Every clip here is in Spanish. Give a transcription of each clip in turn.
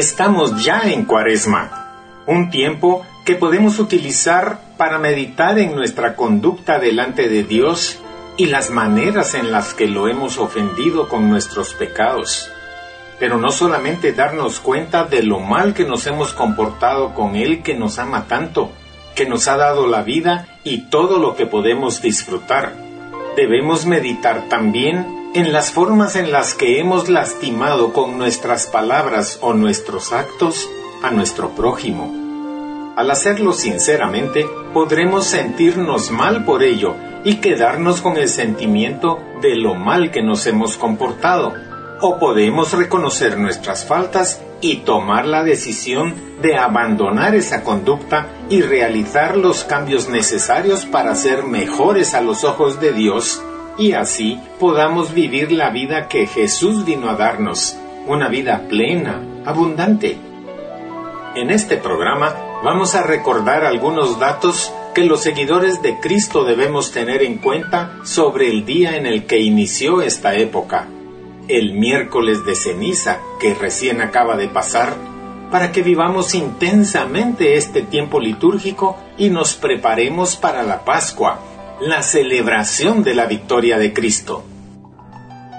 Estamos ya en Cuaresma, un tiempo que podemos utilizar para meditar en nuestra conducta delante de Dios y las maneras en las que lo hemos ofendido con nuestros pecados. Pero no solamente darnos cuenta de lo mal que nos hemos comportado con Él que nos ama tanto, que nos ha dado la vida y todo lo que podemos disfrutar. Debemos meditar también en las formas en las que hemos lastimado con nuestras palabras o nuestros actos a nuestro prójimo. Al hacerlo sinceramente, podremos sentirnos mal por ello y quedarnos con el sentimiento de lo mal que nos hemos comportado. O podemos reconocer nuestras faltas y tomar la decisión de abandonar esa conducta y realizar los cambios necesarios para ser mejores a los ojos de Dios y así podamos vivir la vida que Jesús vino a darnos, una vida plena, abundante. En este programa vamos a recordar algunos datos que los seguidores de Cristo debemos tener en cuenta sobre el día en el que inició esta época, el miércoles de ceniza que recién acaba de pasar, para que vivamos intensamente este tiempo litúrgico y nos preparemos para la Pascua, la celebración de la victoria de Cristo.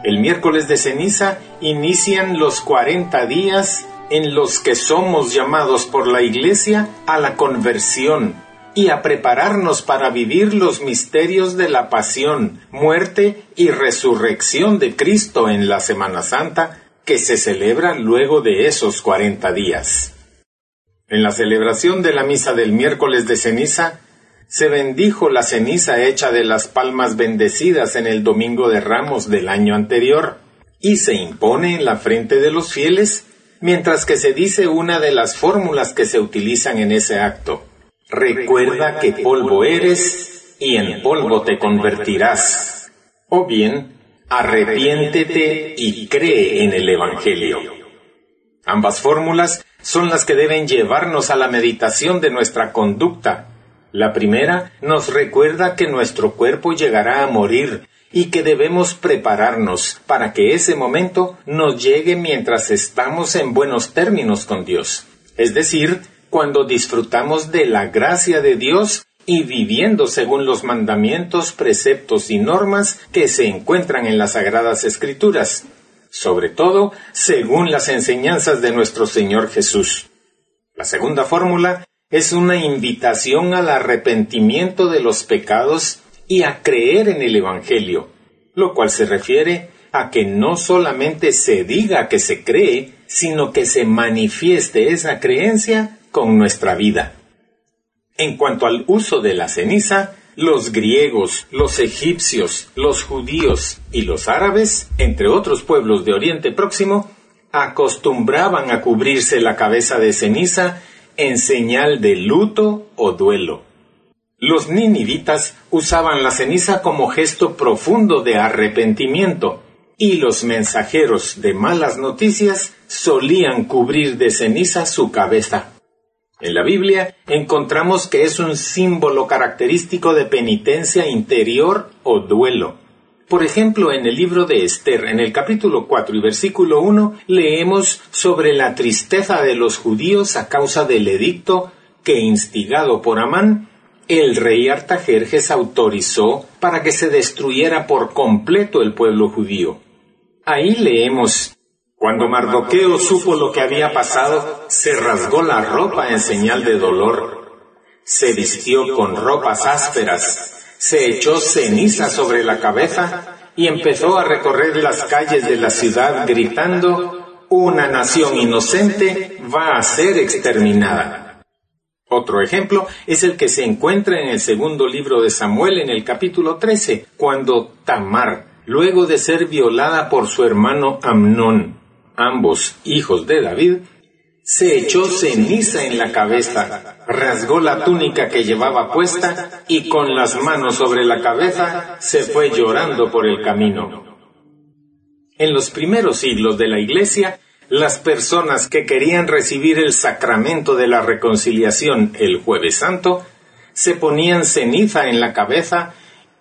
El miércoles de ceniza inician los 40 días en los que somos llamados por la Iglesia a la conversión y a prepararnos para vivir los misterios de la pasión, muerte y resurrección de Cristo en la Semana Santa que se celebra luego de esos cuarenta días. En la celebración de la misa del miércoles de ceniza, se bendijo la ceniza hecha de las palmas bendecidas en el domingo de ramos del año anterior, y se impone en la frente de los fieles, mientras que se dice una de las fórmulas que se utilizan en ese acto. Recuerda que polvo eres y en polvo te convertirás. O bien, arrepiéntete y cree en el Evangelio. Ambas fórmulas son las que deben llevarnos a la meditación de nuestra conducta. La primera nos recuerda que nuestro cuerpo llegará a morir y que debemos prepararnos para que ese momento nos llegue mientras estamos en buenos términos con Dios. Es decir, cuando disfrutamos de la gracia de Dios y viviendo según los mandamientos, preceptos y normas que se encuentran en las Sagradas Escrituras, sobre todo según las enseñanzas de nuestro Señor Jesús. La segunda fórmula es una invitación al arrepentimiento de los pecados y a creer en el Evangelio, lo cual se refiere a que no solamente se diga que se cree, sino que se manifieste esa creencia con nuestra vida. En cuanto al uso de la ceniza, los griegos, los egipcios, los judíos y los árabes, entre otros pueblos de Oriente Próximo, acostumbraban a cubrirse la cabeza de ceniza en señal de luto o duelo. Los ninivitas usaban la ceniza como gesto profundo de arrepentimiento, y los mensajeros de malas noticias solían cubrir de ceniza su cabeza. En la Biblia encontramos que es un símbolo característico de penitencia interior o duelo. Por ejemplo, en el libro de Esther, en el capítulo 4 y versículo 1, leemos sobre la tristeza de los judíos a causa del edicto que, instigado por Amán, el rey Artajerjes autorizó para que se destruyera por completo el pueblo judío. Ahí leemos cuando Mardoqueo supo lo que había pasado, se rasgó la ropa en señal de dolor, se vistió con ropas ásperas, se echó ceniza sobre la cabeza y empezó a recorrer las calles de la ciudad gritando, una nación inocente va a ser exterminada. Otro ejemplo es el que se encuentra en el segundo libro de Samuel en el capítulo 13, cuando Tamar, luego de ser violada por su hermano Amnón, ambos hijos de David, se echó ceniza en la cabeza, rasgó la túnica que llevaba puesta y con las manos sobre la cabeza se fue llorando por el camino. En los primeros siglos de la Iglesia, las personas que querían recibir el sacramento de la reconciliación el jueves santo, se ponían ceniza en la cabeza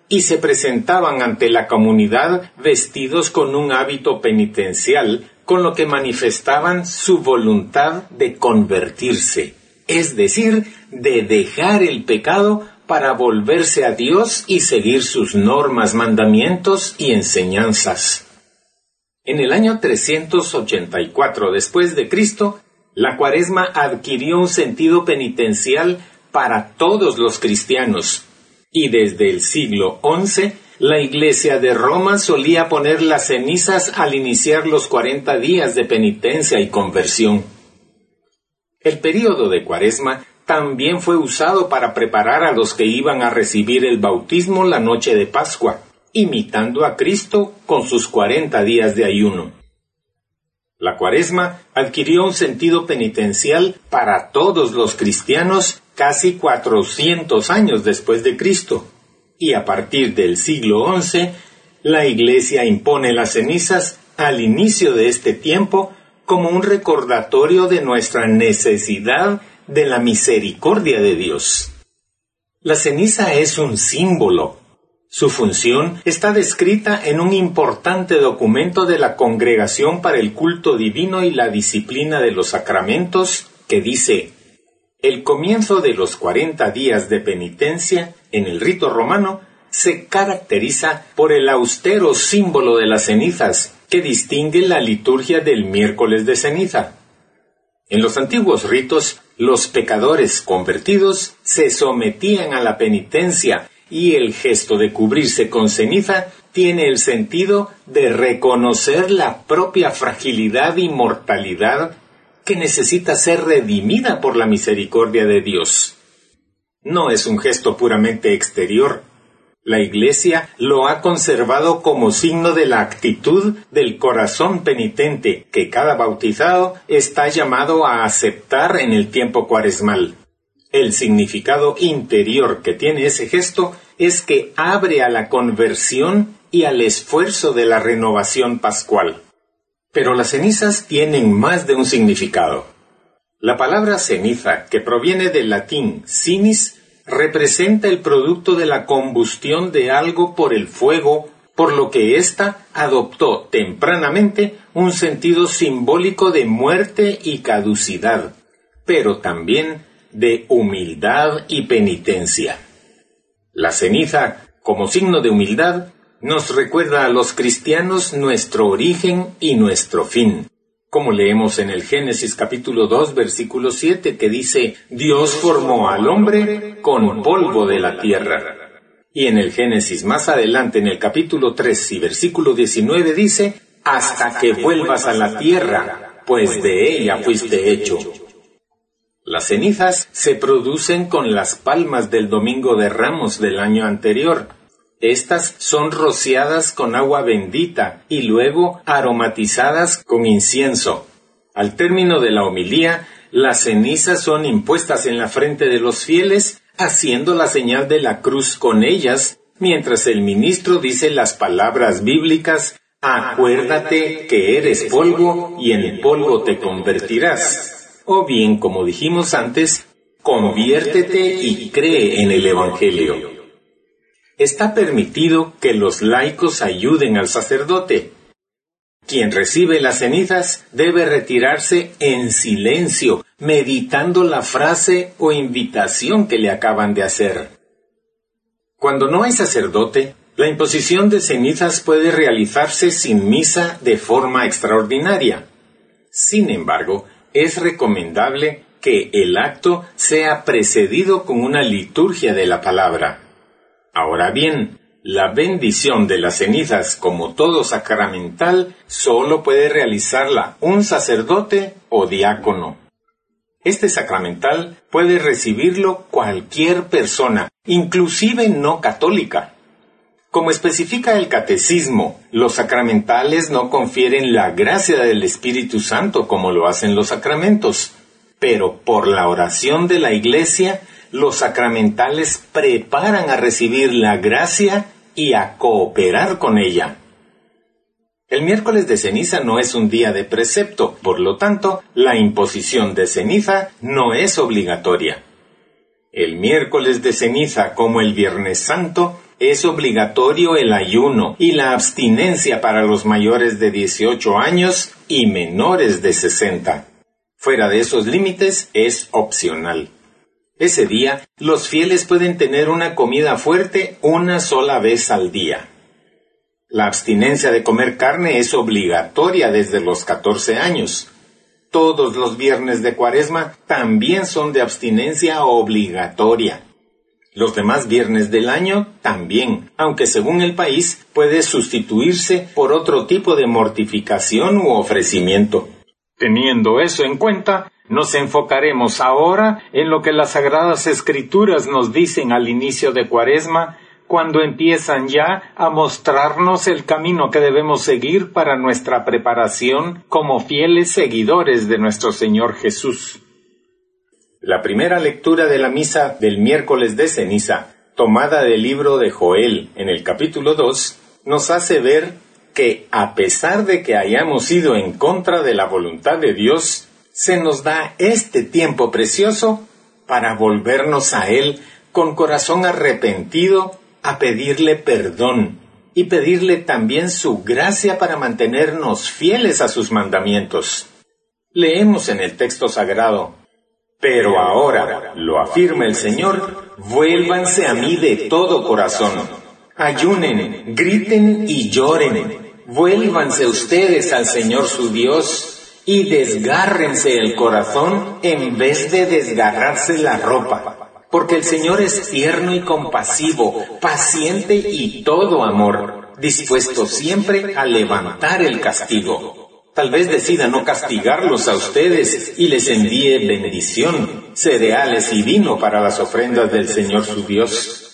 y se presentaban ante la comunidad vestidos con un hábito penitencial con lo que manifestaban su voluntad de convertirse, es decir, de dejar el pecado para volverse a Dios y seguir sus normas, mandamientos y enseñanzas. En el año 384 después de Cristo, la cuaresma adquirió un sentido penitencial para todos los cristianos, y desde el siglo XI la Iglesia de Roma solía poner las cenizas al iniciar los cuarenta días de penitencia y conversión. El período de cuaresma también fue usado para preparar a los que iban a recibir el bautismo la noche de Pascua, imitando a Cristo con sus cuarenta días de ayuno. La cuaresma adquirió un sentido penitencial para todos los cristianos casi cuatrocientos años después de Cristo, y a partir del siglo XI, la Iglesia impone las cenizas al inicio de este tiempo como un recordatorio de nuestra necesidad de la misericordia de Dios. La ceniza es un símbolo. Su función está descrita en un importante documento de la Congregación para el Culto Divino y la Disciplina de los Sacramentos que dice El comienzo de los cuarenta días de penitencia en el rito romano se caracteriza por el austero símbolo de las cenizas que distingue la liturgia del miércoles de ceniza. En los antiguos ritos, los pecadores convertidos se sometían a la penitencia y el gesto de cubrirse con ceniza tiene el sentido de reconocer la propia fragilidad y mortalidad que necesita ser redimida por la misericordia de Dios. No es un gesto puramente exterior, la Iglesia lo ha conservado como signo de la actitud del corazón penitente que cada bautizado está llamado a aceptar en el tiempo cuaresmal. El significado interior que tiene ese gesto es que abre a la conversión y al esfuerzo de la renovación pascual. Pero las cenizas tienen más de un significado. La palabra ceniza, que proviene del latín cinis, representa el producto de la combustión de algo por el fuego, por lo que ésta adoptó tempranamente un sentido simbólico de muerte y caducidad, pero también de humildad y penitencia. La ceniza, como signo de humildad, nos recuerda a los cristianos nuestro origen y nuestro fin como leemos en el Génesis capítulo 2 versículo 7 que dice, Dios formó al hombre con polvo de la tierra. Y en el Génesis más adelante en el capítulo 3 y versículo 19 dice, hasta que vuelvas a la tierra, pues de ella fuiste hecho. Las cenizas se producen con las palmas del domingo de ramos del año anterior, estas son rociadas con agua bendita y luego aromatizadas con incienso. Al término de la homilía, las cenizas son impuestas en la frente de los fieles, haciendo la señal de la cruz con ellas, mientras el ministro dice las palabras bíblicas Acuérdate que eres polvo y en polvo te convertirás. O bien, como dijimos antes, conviértete y cree en el Evangelio está permitido que los laicos ayuden al sacerdote. Quien recibe las cenizas debe retirarse en silencio, meditando la frase o invitación que le acaban de hacer. Cuando no hay sacerdote, la imposición de cenizas puede realizarse sin misa de forma extraordinaria. Sin embargo, es recomendable que el acto sea precedido con una liturgia de la palabra. Ahora bien, la bendición de las cenizas como todo sacramental solo puede realizarla un sacerdote o diácono. Este sacramental puede recibirlo cualquier persona, inclusive no católica. Como especifica el catecismo, los sacramentales no confieren la gracia del Espíritu Santo como lo hacen los sacramentos, pero por la oración de la Iglesia los sacramentales preparan a recibir la gracia y a cooperar con ella. El miércoles de ceniza no es un día de precepto, por lo tanto, la imposición de ceniza no es obligatoria. El miércoles de ceniza como el Viernes Santo es obligatorio el ayuno y la abstinencia para los mayores de 18 años y menores de 60. Fuera de esos límites es opcional. Ese día, los fieles pueden tener una comida fuerte una sola vez al día. La abstinencia de comer carne es obligatoria desde los 14 años. Todos los viernes de cuaresma también son de abstinencia obligatoria. Los demás viernes del año también, aunque según el país puede sustituirse por otro tipo de mortificación u ofrecimiento. Teniendo eso en cuenta, nos enfocaremos ahora en lo que las Sagradas Escrituras nos dicen al inicio de Cuaresma, cuando empiezan ya a mostrarnos el camino que debemos seguir para nuestra preparación como fieles seguidores de nuestro Señor Jesús. La primera lectura de la misa del miércoles de ceniza, tomada del libro de Joel en el capítulo 2, nos hace ver que a pesar de que hayamos ido en contra de la voluntad de Dios, se nos da este tiempo precioso para volvernos a Él con corazón arrepentido a pedirle perdón y pedirle también su gracia para mantenernos fieles a sus mandamientos. Leemos en el texto sagrado, pero ahora, lo afirma el Señor, vuélvanse a mí de todo corazón. Ayunen, griten y lloren. Vuélvanse ustedes al Señor su Dios y desgárrense el corazón en vez de desgarrarse la ropa. Porque el Señor es tierno y compasivo, paciente y todo amor, dispuesto siempre a levantar el castigo. Tal vez decida no castigarlos a ustedes y les envíe bendición, cereales y vino para las ofrendas del Señor su Dios.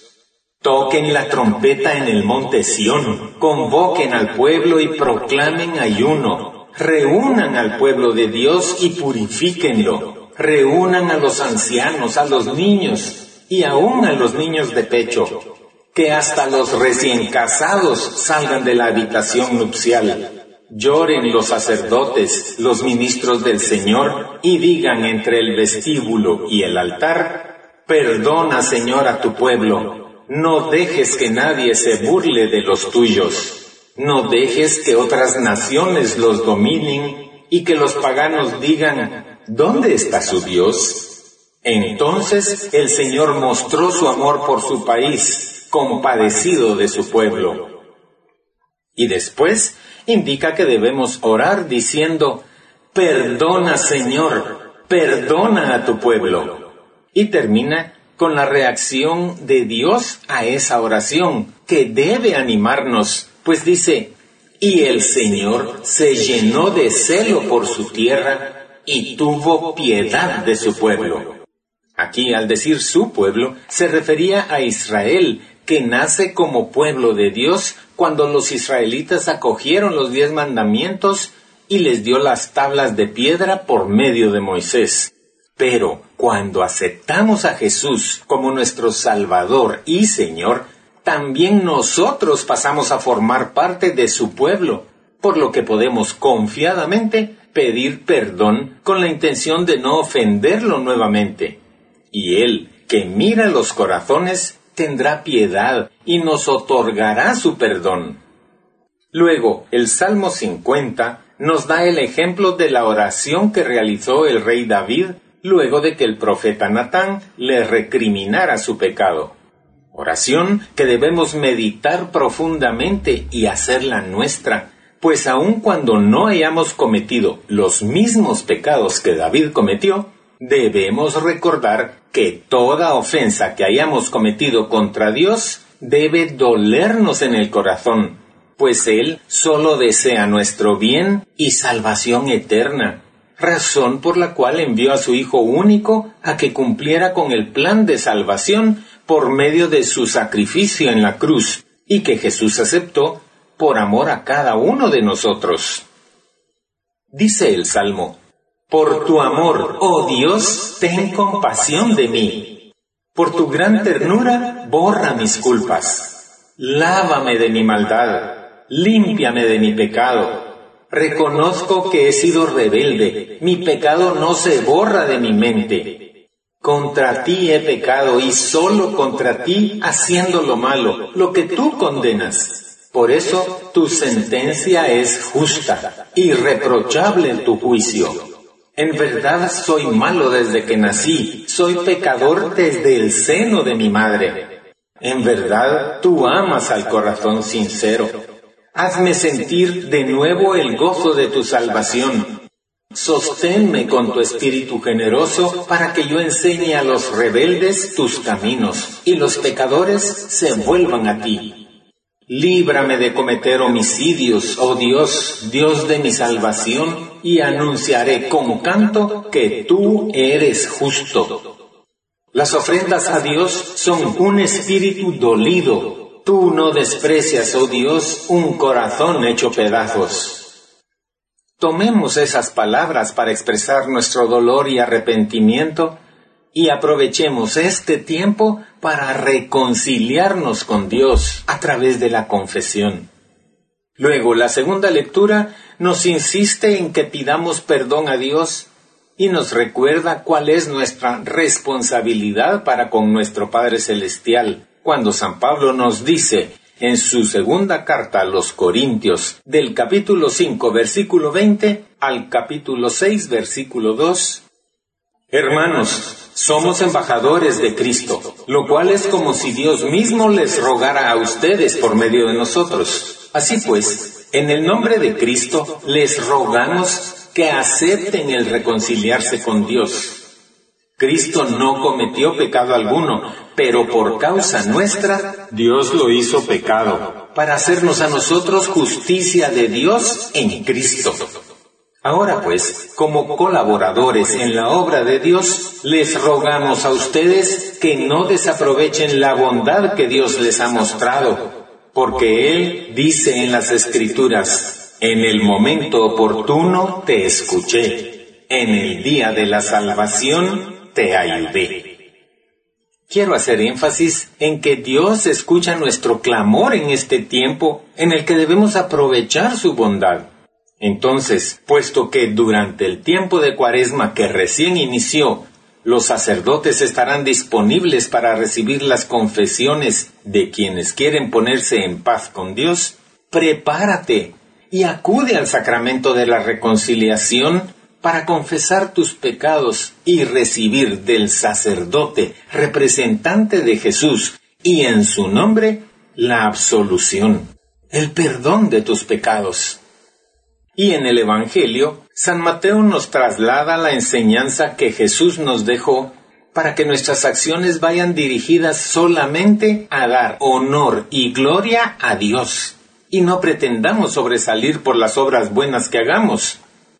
Toquen la trompeta en el monte Sión, convoquen al pueblo y proclamen ayuno. Reúnan al pueblo de Dios y purifíquenlo. Reúnan a los ancianos, a los niños y aún a los niños de pecho. Que hasta los recién casados salgan de la habitación nupcial Lloren los sacerdotes, los ministros del Señor, y digan entre el vestíbulo y el altar, Perdona, Señor, a tu pueblo, no dejes que nadie se burle de los tuyos, no dejes que otras naciones los dominen y que los paganos digan, ¿dónde está su Dios? Entonces el Señor mostró su amor por su país, compadecido de su pueblo. Y después indica que debemos orar diciendo, perdona Señor, perdona a tu pueblo. Y termina con la reacción de Dios a esa oración, que debe animarnos, pues dice, y el Señor se llenó de celo por su tierra y tuvo piedad de su pueblo. Aquí, al decir su pueblo, se refería a Israel, que nace como pueblo de Dios cuando los israelitas acogieron los diez mandamientos y les dio las tablas de piedra por medio de Moisés. Pero cuando aceptamos a Jesús como nuestro Salvador y Señor, también nosotros pasamos a formar parte de su pueblo, por lo que podemos confiadamente pedir perdón con la intención de no ofenderlo nuevamente. Y Él, que mira los corazones, tendrá piedad y nos otorgará su perdón. Luego, el Salmo 50 nos da el ejemplo de la oración que realizó el rey David luego de que el profeta Natán le recriminara su pecado. Oración que debemos meditar profundamente y hacerla nuestra, pues aun cuando no hayamos cometido los mismos pecados que David cometió, debemos recordar que toda ofensa que hayamos cometido contra Dios debe dolernos en el corazón, pues Él solo desea nuestro bien y salvación eterna, razón por la cual envió a su Hijo único a que cumpliera con el plan de salvación por medio de su sacrificio en la cruz, y que Jesús aceptó por amor a cada uno de nosotros. Dice el Salmo, por tu amor, oh Dios, ten compasión de mí. Por tu gran ternura, borra mis culpas. Lávame de mi maldad, límpiame de mi pecado. Reconozco que he sido rebelde, mi pecado no se borra de mi mente. Contra ti he pecado y solo contra ti haciendo lo malo, lo que tú condenas. Por eso tu sentencia es justa, irreprochable en tu juicio. En verdad soy malo desde que nací, soy pecador desde el seno de mi madre. En verdad tú amas al corazón sincero. Hazme sentir de nuevo el gozo de tu salvación Sosténme con tu espíritu generoso para que yo enseñe a los rebeldes tus caminos y los pecadores se vuelvan a ti. Líbrame de cometer homicidios, oh Dios, Dios de mi salvación, y anunciaré con canto que tú eres justo. Las ofrendas a Dios son un espíritu dolido. Tú no desprecias, oh Dios, un corazón hecho pedazos. Tomemos esas palabras para expresar nuestro dolor y arrepentimiento y aprovechemos este tiempo para reconciliarnos con Dios a través de la confesión. Luego, la segunda lectura nos insiste en que pidamos perdón a Dios y nos recuerda cuál es nuestra responsabilidad para con nuestro Padre Celestial, cuando San Pablo nos dice, en su segunda carta a los Corintios, del capítulo 5, versículo 20 al capítulo 6, versículo 2. Hermanos, somos embajadores de Cristo, lo cual es como si Dios mismo les rogara a ustedes por medio de nosotros. Así pues, en el nombre de Cristo les rogamos que acepten el reconciliarse con Dios Cristo no cometió pecado alguno, pero por causa nuestra Dios lo hizo pecado, para hacernos a nosotros justicia de Dios en Cristo. Ahora pues, como colaboradores en la obra de Dios, les rogamos a ustedes que no desaprovechen la bondad que Dios les ha mostrado, porque Él dice en las Escrituras, en el momento oportuno te escuché, en el día de la salvación te ayudé. Quiero hacer énfasis en que Dios escucha nuestro clamor en este tiempo en el que debemos aprovechar su bondad. Entonces, puesto que durante el tiempo de cuaresma que recién inició, los sacerdotes estarán disponibles para recibir las confesiones de quienes quieren ponerse en paz con Dios, prepárate y acude al sacramento de la reconciliación para confesar tus pecados y recibir del sacerdote representante de Jesús y en su nombre la absolución, el perdón de tus pecados. Y en el Evangelio, San Mateo nos traslada la enseñanza que Jesús nos dejó para que nuestras acciones vayan dirigidas solamente a dar honor y gloria a Dios, y no pretendamos sobresalir por las obras buenas que hagamos,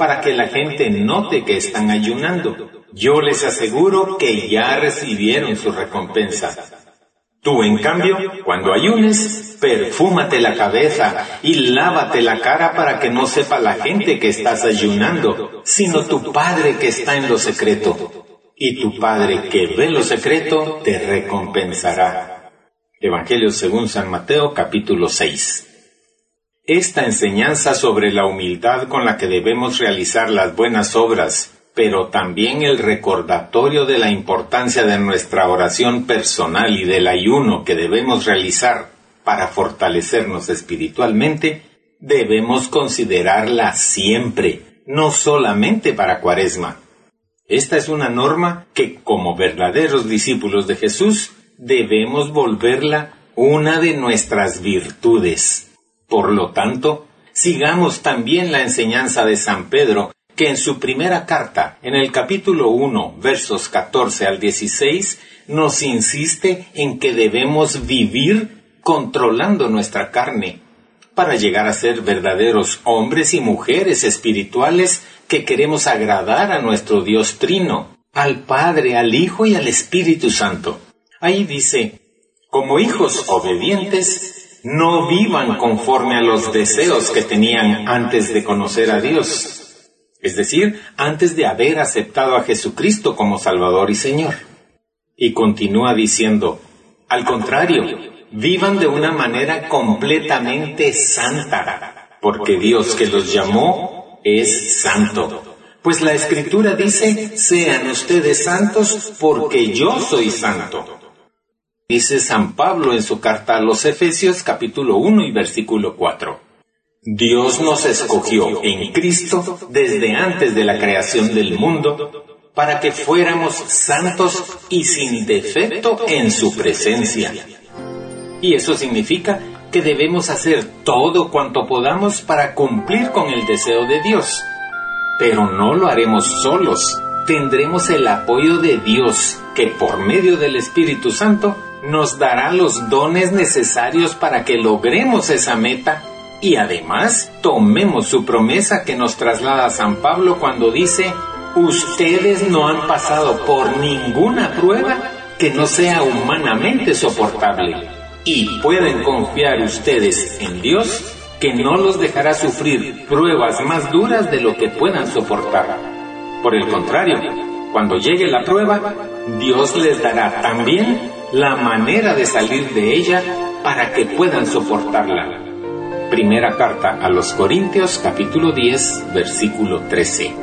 para que la gente note que están ayunando. Yo les aseguro que ya recibieron su recompensa. Tú, en cambio, cuando ayunes, perfúmate la cabeza y lávate la cara para que no sepa la gente que estás ayunando, sino tu Padre que está en lo secreto. Y tu Padre que ve lo secreto te recompensará. Evangelio según San Mateo capítulo 6. Esta enseñanza sobre la humildad con la que debemos realizar las buenas obras, pero también el recordatorio de la importancia de nuestra oración personal y del ayuno que debemos realizar para fortalecernos espiritualmente, debemos considerarla siempre, no solamente para Cuaresma. Esta es una norma que, como verdaderos discípulos de Jesús, debemos volverla una de nuestras virtudes. Por lo tanto, sigamos también la enseñanza de San Pedro, que en su primera carta, en el capítulo 1, versos 14 al 16, nos insiste en que debemos vivir controlando nuestra carne, para llegar a ser verdaderos hombres y mujeres espirituales que queremos agradar a nuestro Dios Trino, al Padre, al Hijo y al Espíritu Santo. Ahí dice, como hijos obedientes, no vivan conforme a los deseos que tenían antes de conocer a Dios, es decir, antes de haber aceptado a Jesucristo como Salvador y Señor. Y continúa diciendo, al contrario, vivan de una manera completamente santa, porque Dios que los llamó es santo. Pues la escritura dice, sean ustedes santos porque yo soy santo. Dice San Pablo en su carta a los Efesios capítulo 1 y versículo 4. Dios nos escogió en Cristo desde antes de la creación del mundo para que fuéramos santos y sin defecto en su presencia. Y eso significa que debemos hacer todo cuanto podamos para cumplir con el deseo de Dios. Pero no lo haremos solos. Tendremos el apoyo de Dios, que por medio del Espíritu Santo nos dará los dones necesarios para que logremos esa meta y además tomemos su promesa que nos traslada San Pablo cuando dice, ustedes no han pasado por ninguna prueba que no sea humanamente soportable y pueden confiar ustedes en Dios que no los dejará sufrir pruebas más duras de lo que puedan soportar. Por el contrario, cuando llegue la prueba, Dios les dará también la manera de salir de ella para que puedan soportarla. Primera carta a los Corintios capítulo 10 versículo 13.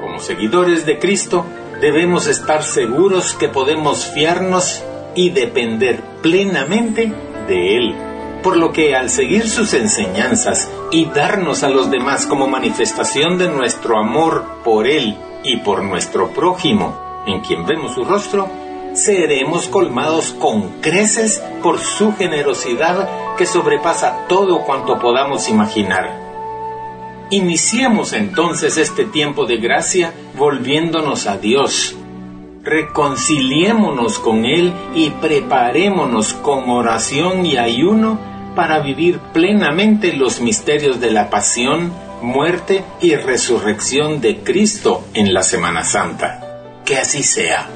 Como seguidores de Cristo, debemos estar seguros que podemos fiarnos y depender plenamente de Él. Por lo que al seguir sus enseñanzas y darnos a los demás como manifestación de nuestro amor por Él y por nuestro prójimo, en quien vemos su rostro, seremos colmados con creces por su generosidad que sobrepasa todo cuanto podamos imaginar. Iniciemos entonces este tiempo de gracia volviéndonos a Dios. Reconciliémonos con Él y preparémonos con oración y ayuno para vivir plenamente los misterios de la pasión, muerte y resurrección de Cristo en la Semana Santa. Que así sea.